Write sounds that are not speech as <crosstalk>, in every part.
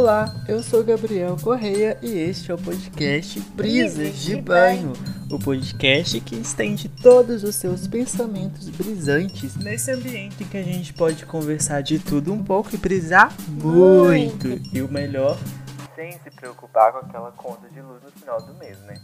Olá, eu sou Gabriel Correia e este é o podcast Brisas de Banho, o podcast que estende todos os seus pensamentos brisantes nesse ambiente que a gente pode conversar de tudo um pouco e brisar muito. muito. E o melhor, sem se preocupar com aquela conta de luz no final do mês, né?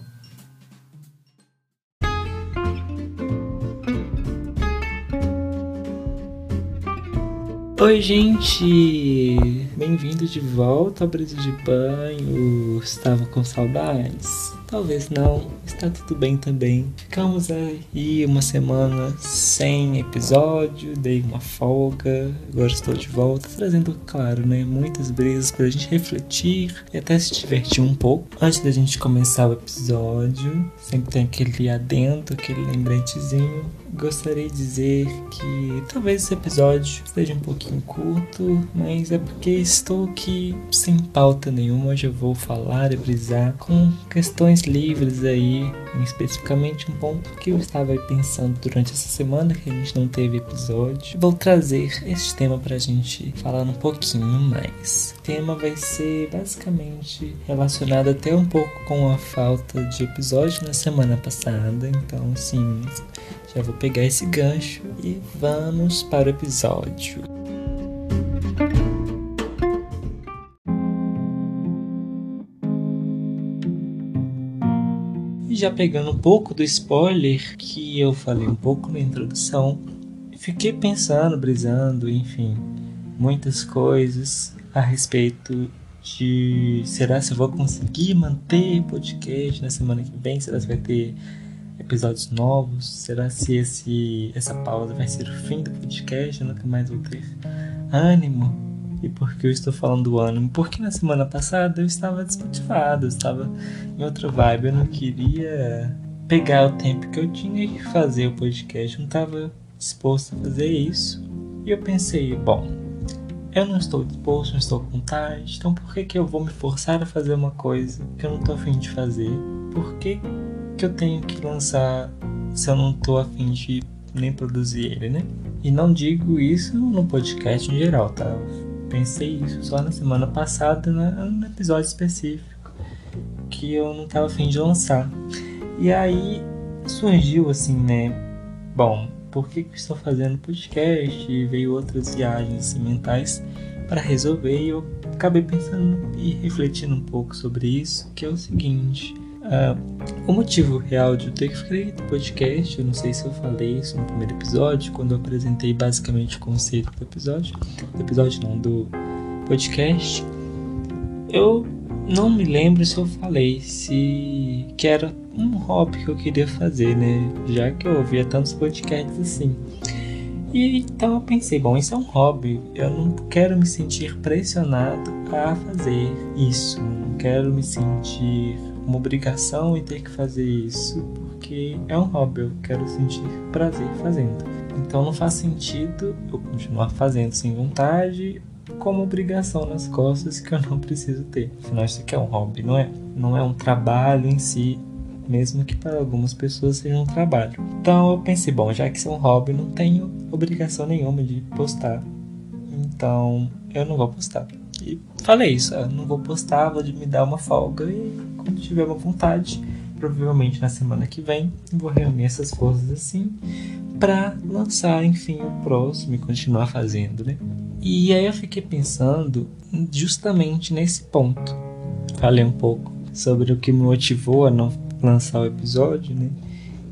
Oi, gente! Bem-vindo de volta ao Brisa de Banho. Estava com saudades? Talvez não, está tudo bem também. Ficamos aí uma semana sem episódio, dei uma folga, agora estou de volta, trazendo, claro, né, muitas brisas para a gente refletir e até se divertir um pouco. Antes da gente começar o episódio, sempre tem aquele adendo, aquele lembretezinho gostaria de dizer que talvez esse episódio seja um pouquinho curto, mas é porque estou aqui sem pauta nenhuma. Hoje eu vou falar e brisar com questões livres aí, especificamente um ponto que eu estava pensando durante essa semana que a gente não teve episódio. Vou trazer este tema para a gente falar um pouquinho mais. O tema vai ser basicamente relacionado até um pouco com a falta de episódio na semana passada, então assim já vou pegar esse gancho e vamos para o episódio. E já pegando um pouco do spoiler que eu falei um pouco na introdução, fiquei pensando, brisando, enfim, muitas coisas a respeito de será se eu vou conseguir manter podcast na semana que vem? Será se vai ter episódios novos? Será se esse, essa pausa vai ser o fim do podcast? Eu nunca mais vou ter ânimo? E por que eu estou falando do ânimo? Porque na semana passada eu estava desmotivado, eu estava em outra vibe, eu não queria pegar o tempo que eu tinha e fazer o podcast, eu não estava disposto a fazer isso. E eu pensei, bom, eu não estou disposto, não estou com vontade, então por que, que eu vou me forçar a fazer uma coisa que eu não estou afim de fazer? Por que que eu tenho que lançar se eu não tô afim de nem produzir ele, né? E não digo isso no podcast em geral, tá? pensei isso só na semana passada, né? num episódio específico que eu não tava afim de lançar. E aí surgiu assim, né? Bom, por que, que estou fazendo podcast? E veio outras viagens assim, mentais para resolver e eu acabei pensando e refletindo um pouco sobre isso, que é o seguinte Uh, o motivo real de eu ter feito podcast, eu não sei se eu falei isso no primeiro episódio, quando eu apresentei basicamente o conceito do episódio, do episódio não, do podcast, eu não me lembro se eu falei se que era um hobby que eu queria fazer, né? Já que eu ouvia tantos podcasts assim. E então eu pensei, bom, isso é um hobby, eu não quero me sentir pressionado a fazer isso, não quero me sentir uma obrigação e ter que fazer isso, porque é um hobby, eu quero sentir prazer fazendo. Então não faz sentido eu continuar fazendo sem vontade como obrigação nas costas que eu não preciso ter. Afinal, isso aqui é um hobby, não é? Não é um trabalho em si, mesmo que para algumas pessoas seja um trabalho. Então eu pensei, bom, já que isso é um hobby, não tenho obrigação nenhuma de postar. Então eu não vou postar. E falei isso, eu não vou postar, vou me dar uma folga e quando tiver uma vontade, provavelmente na semana que vem, vou reunir essas forças assim para lançar, enfim, o próximo e continuar fazendo, né? E aí eu fiquei pensando justamente nesse ponto. Falei um pouco sobre o que me motivou a não lançar o episódio, né?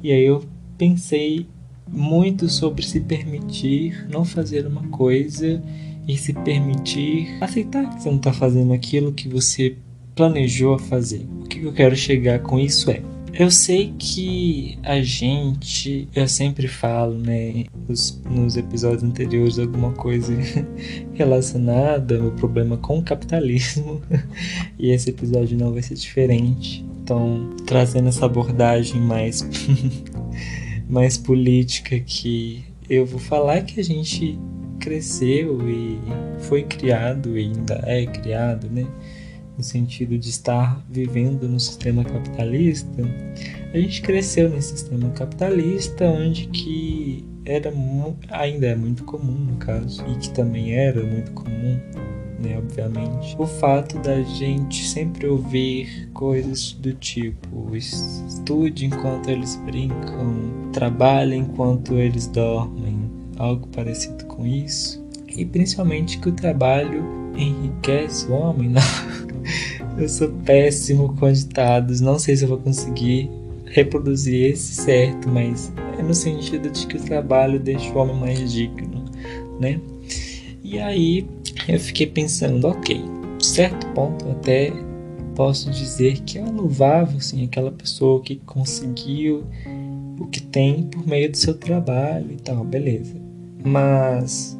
E aí eu pensei muito sobre se permitir não fazer uma coisa e se permitir aceitar que você não está fazendo aquilo que você planejou fazer. O que eu quero chegar com isso é. Eu sei que a gente, eu sempre falo, né, nos, nos episódios anteriores, alguma coisa <laughs> relacionada ao problema com o capitalismo, <laughs> e esse episódio não vai ser diferente. Então, trazendo essa abordagem mais, <laughs> mais política que eu vou falar que a gente cresceu e foi criado e ainda é criado, né? No sentido de estar vivendo no sistema capitalista, a gente cresceu nesse sistema capitalista onde que era ainda é muito comum no caso e que também era muito comum né, obviamente. O fato da gente sempre ouvir coisas do tipo estude enquanto eles brincam, trabalhe enquanto eles dormem, algo parecido com isso. E principalmente que o trabalho enriquece o homem, não. <laughs> Eu sou péssimo com ditados, não sei se eu vou conseguir reproduzir esse certo, mas é no sentido de que o trabalho deixa o homem mais digno, né? E aí eu fiquei pensando, ok, certo ponto até posso dizer que é louvável, assim, aquela pessoa que conseguiu o que tem por meio do seu trabalho e tal, beleza. Mas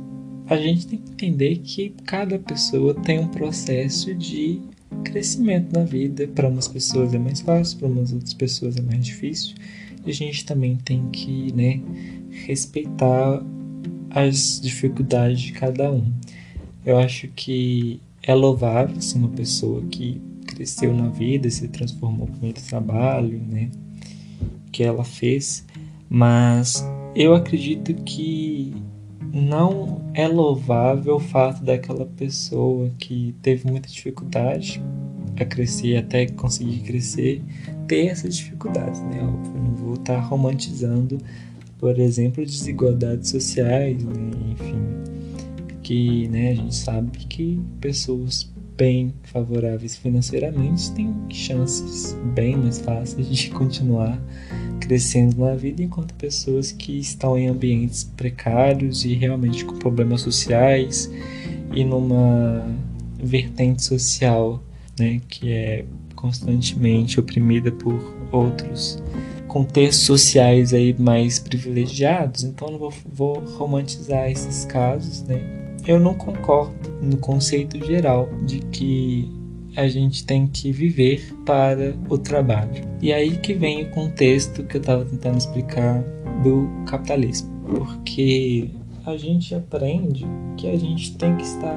a gente tem que entender que cada pessoa tem um processo de crescimento na vida. Para umas pessoas é mais fácil, para umas outras pessoas é mais difícil. E a gente também tem que né, respeitar as dificuldades de cada um. Eu acho que é louvável assim, uma pessoa que cresceu na vida, se transformou com muito trabalho, né, que ela fez, mas eu acredito que não é louvável o fato daquela pessoa que teve muita dificuldade a crescer até conseguir crescer ter essas dificuldades, né? Eu não vou estar romantizando, por exemplo, desigualdades sociais, né? enfim, que né, a gente sabe que pessoas bem favoráveis financeiramente têm chances bem mais fáceis de <laughs> continuar crescendo na vida, enquanto pessoas que estão em ambientes precários e realmente com problemas sociais e numa vertente social né, que é constantemente oprimida por outros contextos sociais aí mais privilegiados, então não vou, vou romantizar esses casos, né? Eu não concordo no conceito geral de que a gente tem que viver para o trabalho. E aí que vem o contexto que eu estava tentando explicar do capitalismo, porque a gente aprende que a gente tem que estar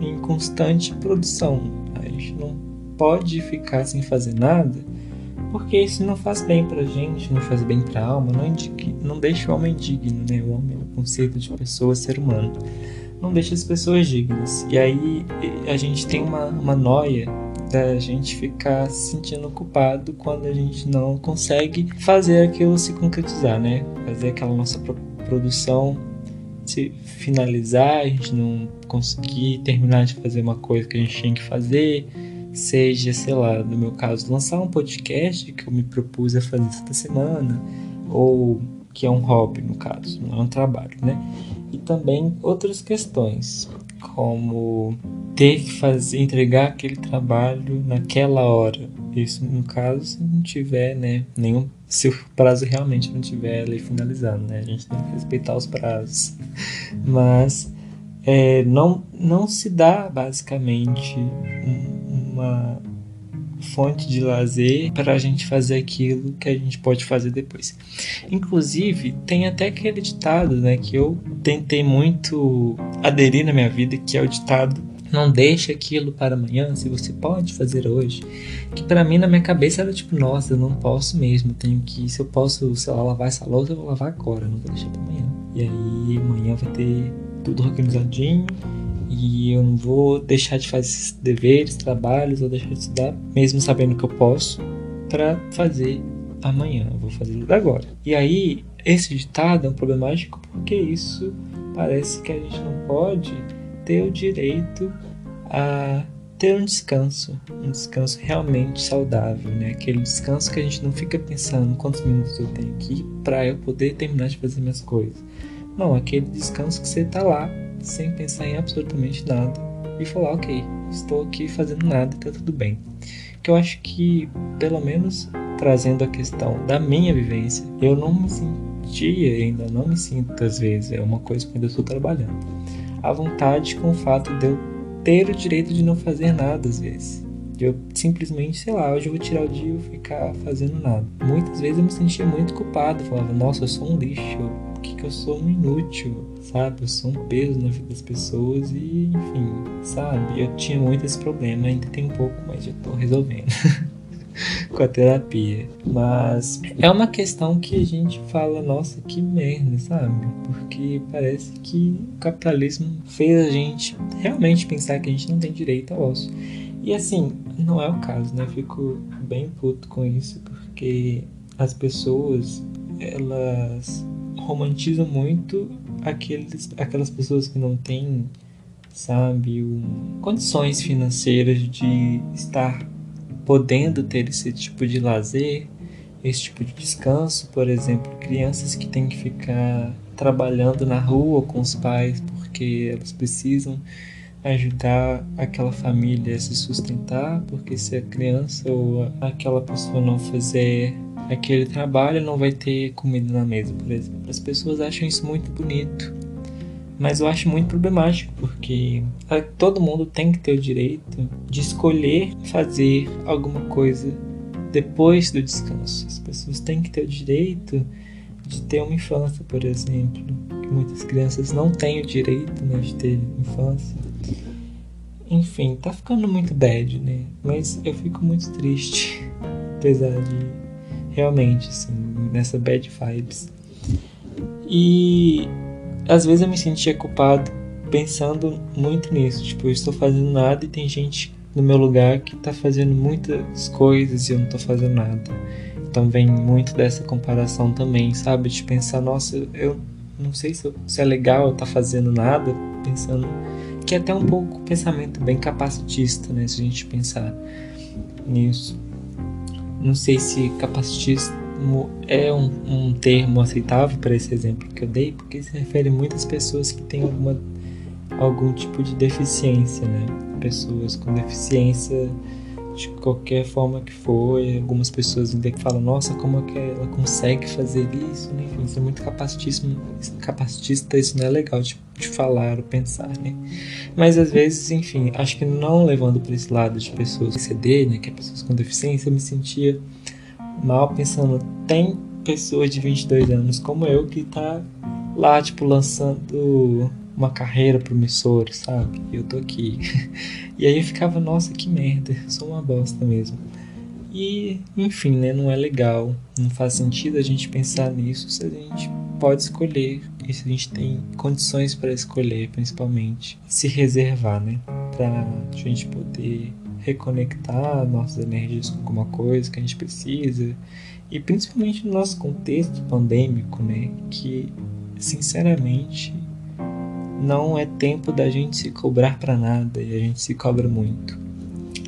em constante produção. A gente não pode ficar sem fazer nada, porque isso não faz bem pra gente, não faz bem pra alma, não, não deixa o homem digno, né? O homem é o conceito de pessoa, ser humano não deixa as pessoas dignas. E aí a gente tem uma, uma noia da gente ficar se sentindo culpado quando a gente não consegue fazer aquilo se concretizar, né? Fazer aquela nossa produção se finalizar, a gente não conseguir terminar de fazer uma coisa que a gente tinha que fazer, seja, sei lá, no meu caso, lançar um podcast que eu me propus a fazer esta semana, ou que é um hobby no caso, não é um trabalho, né? e também outras questões, como ter que fazer, entregar aquele trabalho naquela hora. Isso no caso se não tiver, né, nenhum se o prazo realmente não tiver ali finalizado, né? A gente tem que respeitar os prazos. Mas é, não, não se dá basicamente uma fonte de lazer para a gente fazer aquilo que a gente pode fazer depois. Inclusive, tem até aquele ditado, né, que eu tentei muito aderir na minha vida, que é o ditado não deixe aquilo para amanhã, se você pode fazer hoje. Que para mim na minha cabeça era tipo, nossa, eu não posso mesmo, tenho que, se eu posso, sei lá, lavar essa louça, eu vou lavar agora, não vou deixar para amanhã. E aí amanhã vai ter tudo organizadinho e eu não vou deixar de fazer esses deveres, trabalhos, ou deixar de estudar, mesmo sabendo que eu posso, para fazer amanhã. Eu vou fazer agora. E aí, esse ditado é um problemático porque isso parece que a gente não pode ter o direito a ter um descanso, um descanso realmente saudável, né? Aquele descanso que a gente não fica pensando quantos minutos eu tenho aqui para eu poder terminar de fazer minhas coisas. Não, aquele descanso que você tá lá sem pensar em absolutamente nada e falar, ok, estou aqui fazendo nada, tá tudo bem. Que eu acho que, pelo menos trazendo a questão da minha vivência, eu não me sentia, ainda não me sinto às vezes, é uma coisa que ainda estou trabalhando, à vontade com o fato de eu ter o direito de não fazer nada às vezes. Eu simplesmente, sei lá, hoje eu vou tirar o dia e ficar fazendo nada. Muitas vezes eu me sentia muito culpado, falava, nossa, eu sou um lixo, que, que eu sou um inútil, sabe? Eu sou um peso na vida das pessoas e, enfim, sabe? Eu tinha muito esse problema, ainda tem um pouco, mas já tô resolvendo. <laughs> com a terapia. Mas é uma questão que a gente fala, nossa, que merda, sabe? Porque parece que o capitalismo fez a gente realmente pensar que a gente não tem direito ao osso. E assim, não é o caso, né? Fico bem puto com isso, porque as pessoas, elas romantizam muito aqueles, aquelas pessoas que não têm, sabe, um, condições financeiras de estar podendo ter esse tipo de lazer, esse tipo de descanso, por exemplo, crianças que têm que ficar trabalhando na rua com os pais porque elas precisam ajudar aquela família a se sustentar, porque se a criança ou aquela pessoa não fizer aquele trabalho, não vai ter comida na mesa, por exemplo. As pessoas acham isso muito bonito, mas eu acho muito problemático, porque todo mundo tem que ter o direito de escolher fazer alguma coisa depois do descanso. As pessoas têm que ter o direito de ter uma infância, por exemplo, que muitas crianças não têm o direito né, de ter infância. Enfim, tá ficando muito bad, né? Mas eu fico muito triste, <laughs> apesar de realmente, assim, nessa bad vibes. E às vezes eu me sentia culpado pensando muito nisso. Tipo, eu estou fazendo nada e tem gente no meu lugar que está fazendo muitas coisas e eu não estou fazendo nada. Então vem muito dessa comparação também, sabe? De pensar, nossa, eu não sei se, é legal eu tá fazendo nada, pensando que é até um pouco pensamento bem capacitista, né? Se a gente pensar nisso. Não sei se capacitismo é um, um termo aceitável para esse exemplo que eu dei, porque se refere a muitas pessoas que têm alguma, algum tipo de deficiência, né? Pessoas com deficiência de qualquer forma que for, algumas pessoas ainda que falam, nossa, como é que ela consegue fazer isso, né? enfim, isso é muito capacitismo, capacitista, isso não é legal de, de falar ou pensar, né? Mas às vezes, enfim, acho que não levando para esse lado de pessoas CD, né, que é pessoas com deficiência, eu me sentia mal pensando, tem pessoas de 22 anos como eu que tá lá, tipo, lançando uma carreira promissora, sabe? E eu tô aqui. <laughs> e aí eu ficava, nossa, que merda, sou uma bosta mesmo. E, enfim, né, não é legal, não faz sentido a gente pensar nisso se a gente pode escolher e se a gente tem condições para escolher, principalmente, se reservar, né, pra gente poder reconectar nossas energias com alguma coisa que a gente precisa e principalmente no nosso contexto pandêmico, né, que sinceramente não é tempo da gente se cobrar para nada e a gente se cobra muito.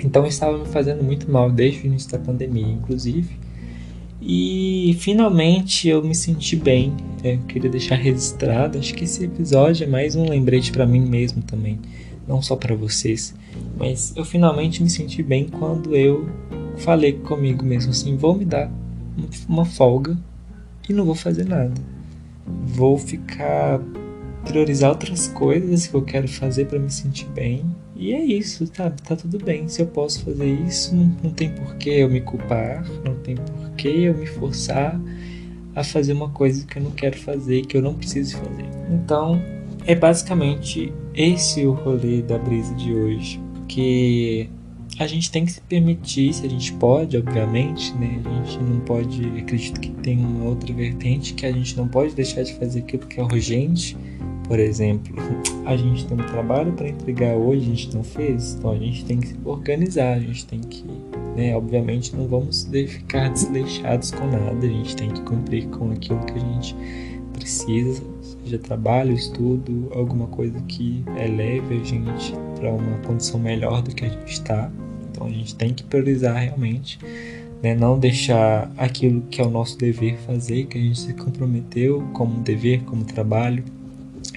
Então estava me fazendo muito mal desde o início da pandemia, inclusive. E finalmente eu me senti bem. É, eu queria deixar registrado. Acho que esse episódio é mais um lembrete para mim mesmo também, não só para vocês. Mas eu finalmente me senti bem quando eu falei comigo mesmo assim: vou me dar uma folga e não vou fazer nada. Vou ficar priorizar outras coisas que eu quero fazer para me sentir bem. E é isso, tá, tá tudo bem. Se eu posso fazer isso, não, não tem por que eu me culpar, não tem por que eu me forçar a fazer uma coisa que eu não quero fazer, que eu não preciso fazer. Então, é basicamente esse o rolê da brisa de hoje. Porque a gente tem que se permitir, se a gente pode, obviamente, né? A gente não pode, acredito que tem uma outra vertente que a gente não pode deixar de fazer aquilo que é urgente por exemplo, a gente tem um trabalho para entregar hoje, a gente não fez, então a gente tem que se organizar, a gente tem que, né, obviamente não vamos ficar desleixados com nada, a gente tem que cumprir com aquilo que a gente precisa, seja trabalho, estudo, alguma coisa que eleve a gente para uma condição melhor do que a gente está. Então a gente tem que priorizar realmente, né, não deixar aquilo que é o nosso dever fazer, que a gente se comprometeu como dever, como trabalho,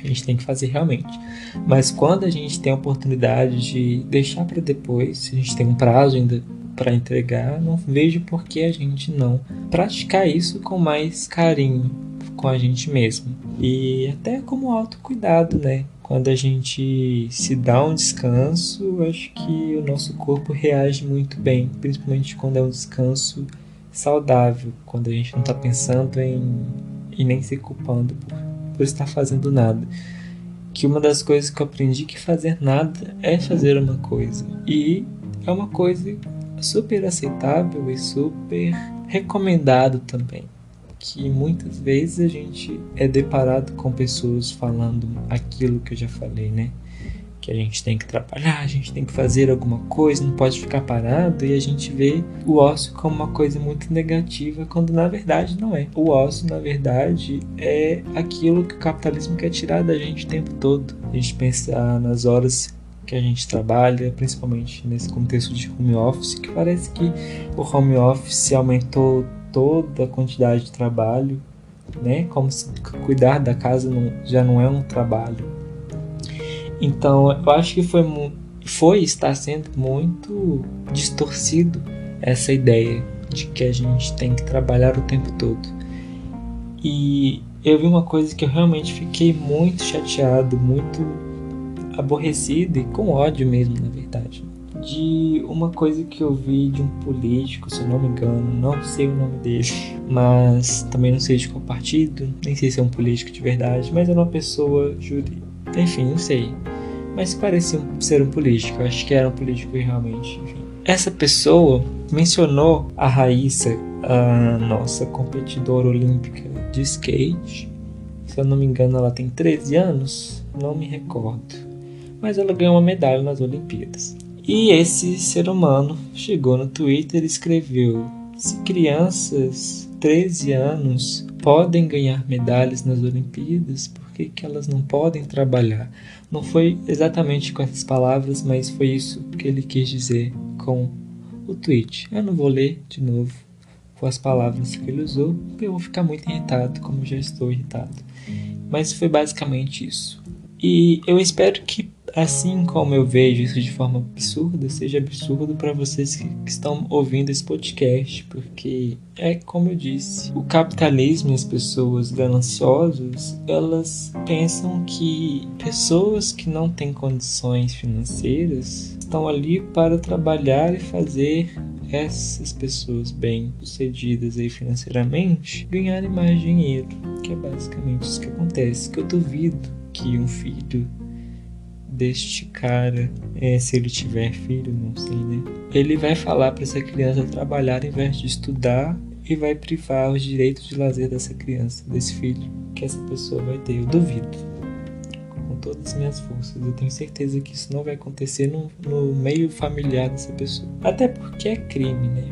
a gente tem que fazer realmente. Mas quando a gente tem a oportunidade de deixar para depois, se a gente tem um prazo ainda para entregar, não vejo por que a gente não praticar isso com mais carinho com a gente mesmo. E até como autocuidado, né? Quando a gente se dá um descanso, acho que o nosso corpo reage muito bem, principalmente quando é um descanso saudável, quando a gente não está pensando em e nem se culpando por por estar fazendo nada. Que uma das coisas que eu aprendi que fazer nada é fazer uma coisa. E é uma coisa super aceitável e super recomendado também. Que muitas vezes a gente é deparado com pessoas falando aquilo que eu já falei, né? Que a gente tem que trabalhar, a gente tem que fazer alguma coisa, não pode ficar parado e a gente vê o ócio como uma coisa muito negativa, quando na verdade não é. O ócio, na verdade, é aquilo que o capitalismo quer tirar da gente o tempo todo. A gente pensar nas horas que a gente trabalha, principalmente nesse contexto de home office, que parece que o home office aumentou toda a quantidade de trabalho, né? Como se cuidar da casa não, já não é um trabalho, então, eu acho que foi, foi está sendo muito distorcido essa ideia de que a gente tem que trabalhar o tempo todo. E eu vi uma coisa que eu realmente fiquei muito chateado, muito aborrecido e com ódio mesmo, na verdade. De uma coisa que eu vi de um político, se eu não me engano, não sei o nome dele, <laughs> mas também não sei de qual partido, nem sei se é um político de verdade, mas é uma pessoa jurídica enfim, não sei. Mas parecia ser um político. Eu acho que era um político realmente. Enfim. Essa pessoa mencionou a Raíssa, a nossa competidora olímpica de skate. Se eu não me engano, ela tem 13 anos. Não me recordo. Mas ela ganhou uma medalha nas Olimpíadas. E esse ser humano chegou no Twitter e escreveu: Se crianças 13 anos podem ganhar medalhas nas Olimpíadas, por que, que elas não podem trabalhar? Não foi exatamente com essas palavras, mas foi isso que ele quis dizer com o tweet. Eu não vou ler de novo com as palavras que ele usou, eu vou ficar muito irritado, como já estou irritado. Mas foi basicamente isso. E eu espero que assim como eu vejo isso de forma absurda, seja absurdo para vocês que, que, estão ouvindo esse podcast, porque é como eu disse, o capitalismo e as pessoas gananciosas, elas pensam que pessoas que não têm condições financeiras estão ali para trabalhar e fazer essas pessoas bem sucedidas aí financeiramente ganharem mais dinheiro, que é basicamente isso que acontece, que eu duvido que um filho deste cara, é, se ele tiver filho, não sei, né? Ele vai falar para essa criança trabalhar em vez de estudar e vai privar os direitos de lazer dessa criança, desse filho que essa pessoa vai ter. Eu duvido. Com todas as minhas forças. Eu tenho certeza que isso não vai acontecer no, no meio familiar dessa pessoa. Até porque é crime, né?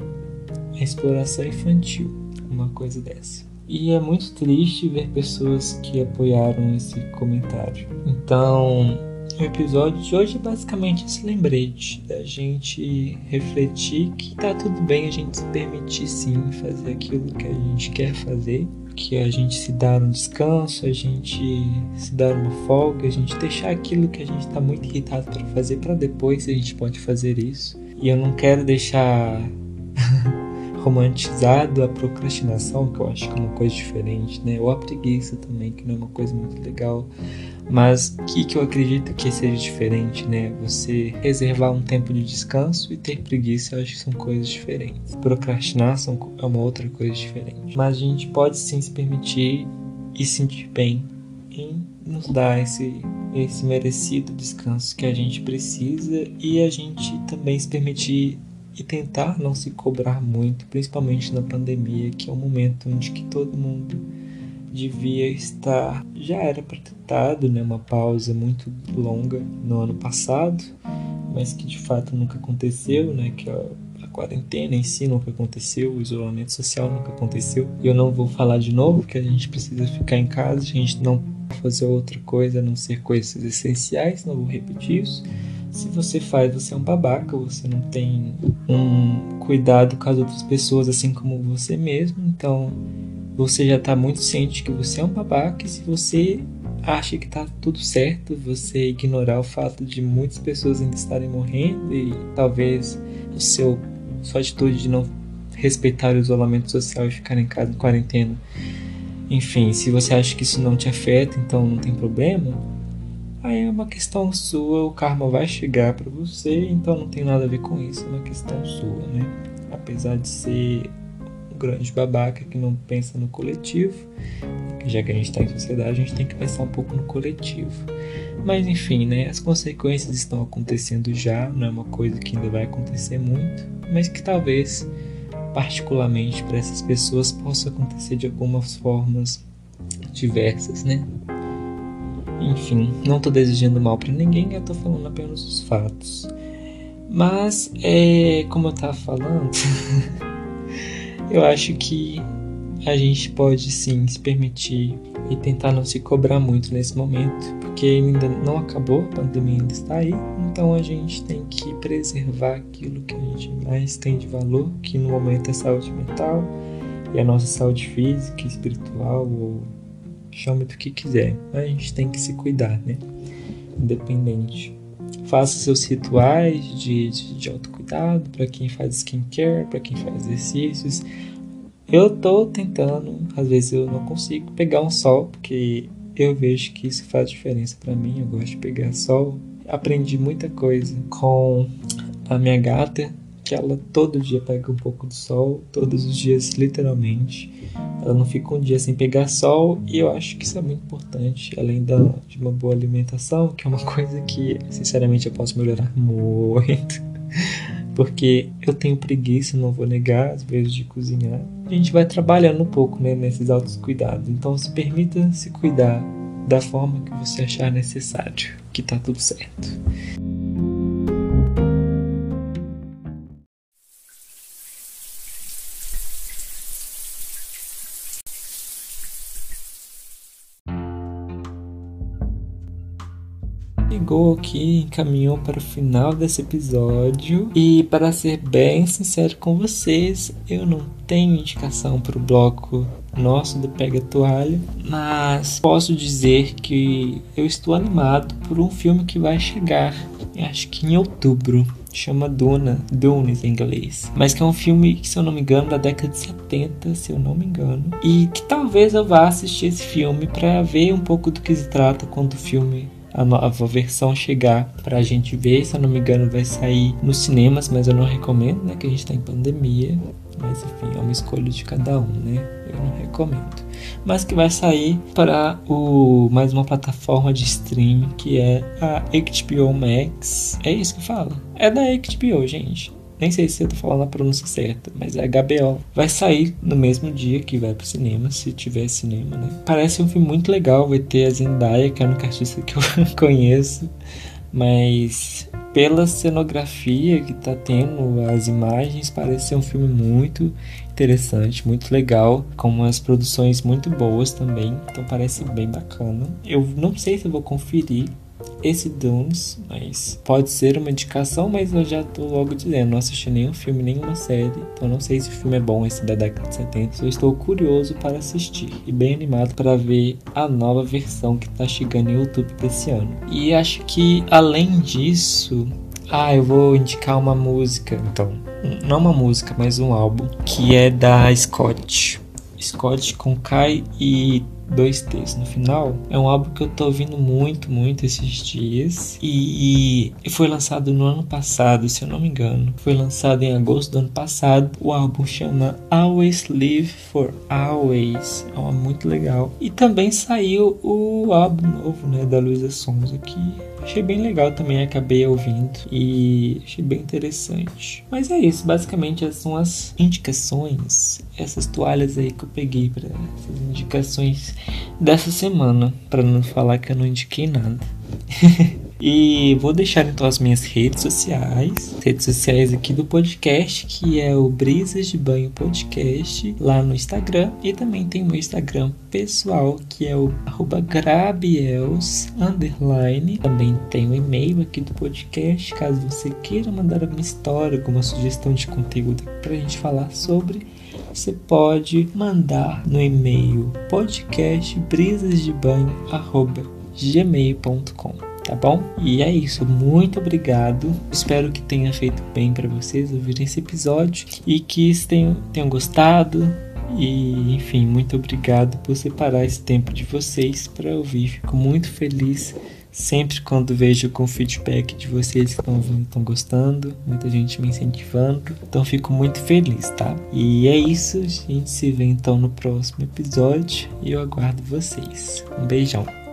A exploração infantil, uma coisa dessa. E é muito triste ver pessoas que apoiaram esse comentário. Então, o episódio de hoje é basicamente esse lembrete da gente refletir que tá tudo bem a gente se permitir sim fazer aquilo que a gente quer fazer, que a gente se dar um descanso, a gente se dar uma folga, a gente deixar aquilo que a gente tá muito irritado para fazer para depois se a gente pode fazer isso. E eu não quero deixar romantizado a procrastinação, que eu acho que é uma coisa diferente, né? Ou a preguiça também, que não é uma coisa muito legal. Mas o que, que eu acredito que seja diferente, né? Você reservar um tempo de descanso e ter preguiça, eu acho que são coisas diferentes. Procrastinar são, é uma outra coisa diferente. Mas a gente pode sim se permitir e sentir bem em nos dar esse, esse merecido descanso que a gente precisa e a gente também se permitir e tentar não se cobrar muito, principalmente na pandemia, que é um momento onde que todo mundo devia estar já era para ter dado né, uma pausa muito longa no ano passado, mas que de fato nunca aconteceu, né, que a, a quarentena em si nunca aconteceu, o isolamento social nunca aconteceu. E eu não vou falar de novo que a gente precisa ficar em casa, a gente não fazer outra coisa a não ser coisas essenciais, não vou repetir isso. Se você faz, você é um babaca, você não tem um cuidado com as outras pessoas assim como você mesmo, então você já está muito ciente que você é um babaca e se você acha que está tudo certo, você ignorar o fato de muitas pessoas ainda estarem morrendo e talvez o seu sua atitude de não respeitar o isolamento social e ficar em casa em quarentena. Enfim, se você acha que isso não te afeta, então não tem problema, Aí é uma questão sua, o karma vai chegar para você, então não tem nada a ver com isso, é uma questão sua, né? Apesar de ser um grande babaca que não pensa no coletivo, já que a gente está em sociedade, a gente tem que pensar um pouco no coletivo. Mas enfim, né? As consequências estão acontecendo já, não é uma coisa que ainda vai acontecer muito. mas que talvez, particularmente para essas pessoas, possa acontecer de algumas formas diversas, né? Enfim, não estou desejando mal para ninguém, eu estou falando apenas os fatos. Mas, é, como eu estava falando, <laughs> eu acho que a gente pode sim se permitir e tentar não se cobrar muito nesse momento, porque ainda não acabou, a pandemia ainda está aí, então a gente tem que preservar aquilo que a gente mais tem de valor, que no momento é saúde mental e a nossa saúde física, espiritual, ou chame do que quiser, a gente tem que se cuidar, né? Independente. Faça seus rituais de, de, de autocuidado para quem faz skincare, para quem faz exercícios eu tô tentando, às vezes eu não consigo pegar um sol, porque eu vejo que isso faz diferença para mim. Eu gosto de pegar sol. Aprendi muita coisa com a minha gata, que ela todo dia pega um pouco do sol, todos os dias, literalmente. Ela não fica um dia sem pegar sol e eu acho que isso é muito importante, além da, de uma boa alimentação, que é uma coisa que, sinceramente, eu posso melhorar muito <laughs> porque eu tenho preguiça, não vou negar, às vezes, de cozinhar. A gente vai trabalhando um pouco né, nesses altos cuidados. Então, se permita se cuidar da forma que você achar necessário, que tá tudo certo. Chegou aqui, encaminhou para o final desse episódio. E para ser bem sincero com vocês, eu não tenho indicação para o bloco nosso do Pega Toalha, mas posso dizer que eu estou animado por um filme que vai chegar, acho que em outubro chama Duna, Dunes em inglês. Mas que é um filme se eu não me engano, da década de 70, se eu não me engano. E que talvez eu vá assistir esse filme para ver um pouco do que se trata quando o filme a nova versão chegar pra gente ver. Se eu não me engano, vai sair nos cinemas, mas eu não recomendo, né? Que a gente tá em pandemia. Mas enfim, é uma escolha de cada um, né? Eu não recomendo. Mas que vai sair para o mais uma plataforma de streaming que é a HBO Max. É isso que fala? É da HBO, gente. Nem sei se eu tô falando a pronúncia certa, mas é HBO. Vai sair no mesmo dia que vai pro cinema, se tiver cinema, né? Parece um filme muito legal, vai ter a Zendaya, que é a única artista que eu <laughs> conheço, mas pela cenografia que tá tendo, as imagens, parece ser um filme muito interessante, muito legal, com umas produções muito boas também, então parece bem bacana. Eu não sei se eu vou conferir esse Dunes, mas pode ser uma indicação, mas eu já tô logo dizendo, não assisti nenhum filme, nenhuma série, então não sei se o filme é bom esse da década de 70. Eu estou curioso para assistir e bem animado para ver a nova versão que tá chegando em YouTube desse ano. E acho que além disso, ah, eu vou indicar uma música, então, não uma música, mas um álbum que é da Scott. Scott com Kai e dois T's no final. É um álbum que eu tô ouvindo muito, muito esses dias. E, e foi lançado no ano passado, se eu não me engano. Foi lançado em agosto do ano passado. O álbum chama Always Live for Always. É um álbum muito legal. E também saiu o álbum novo, né, da Luísa Sons aqui Achei bem legal também, acabei ouvindo e achei bem interessante. Mas é isso, basicamente essas são as indicações, essas toalhas aí que eu peguei para essas indicações dessa semana, para não falar que eu não indiquei nada. <laughs> E vou deixar então as minhas redes sociais, redes sociais aqui do podcast, que é o Brisas de Banho Podcast, lá no Instagram. E também tem o meu Instagram pessoal, que é o grabiels, underline. Também tem o e-mail aqui do podcast, caso você queira mandar alguma história, alguma sugestão de conteúdo pra gente falar sobre você pode mandar no e-mail podcastbrisasdebanho@gmail.com tá bom? E é isso, muito obrigado. Espero que tenha feito bem para vocês ouvirem esse episódio e que tenham, tenham gostado. E enfim, muito obrigado por separar esse tempo de vocês para ouvir. Fico muito feliz sempre quando vejo com feedback de vocês que estão ouvindo, estão gostando, muita gente me incentivando. Então fico muito feliz, tá? E é isso, a gente se vê então no próximo episódio e eu aguardo vocês. Um beijão.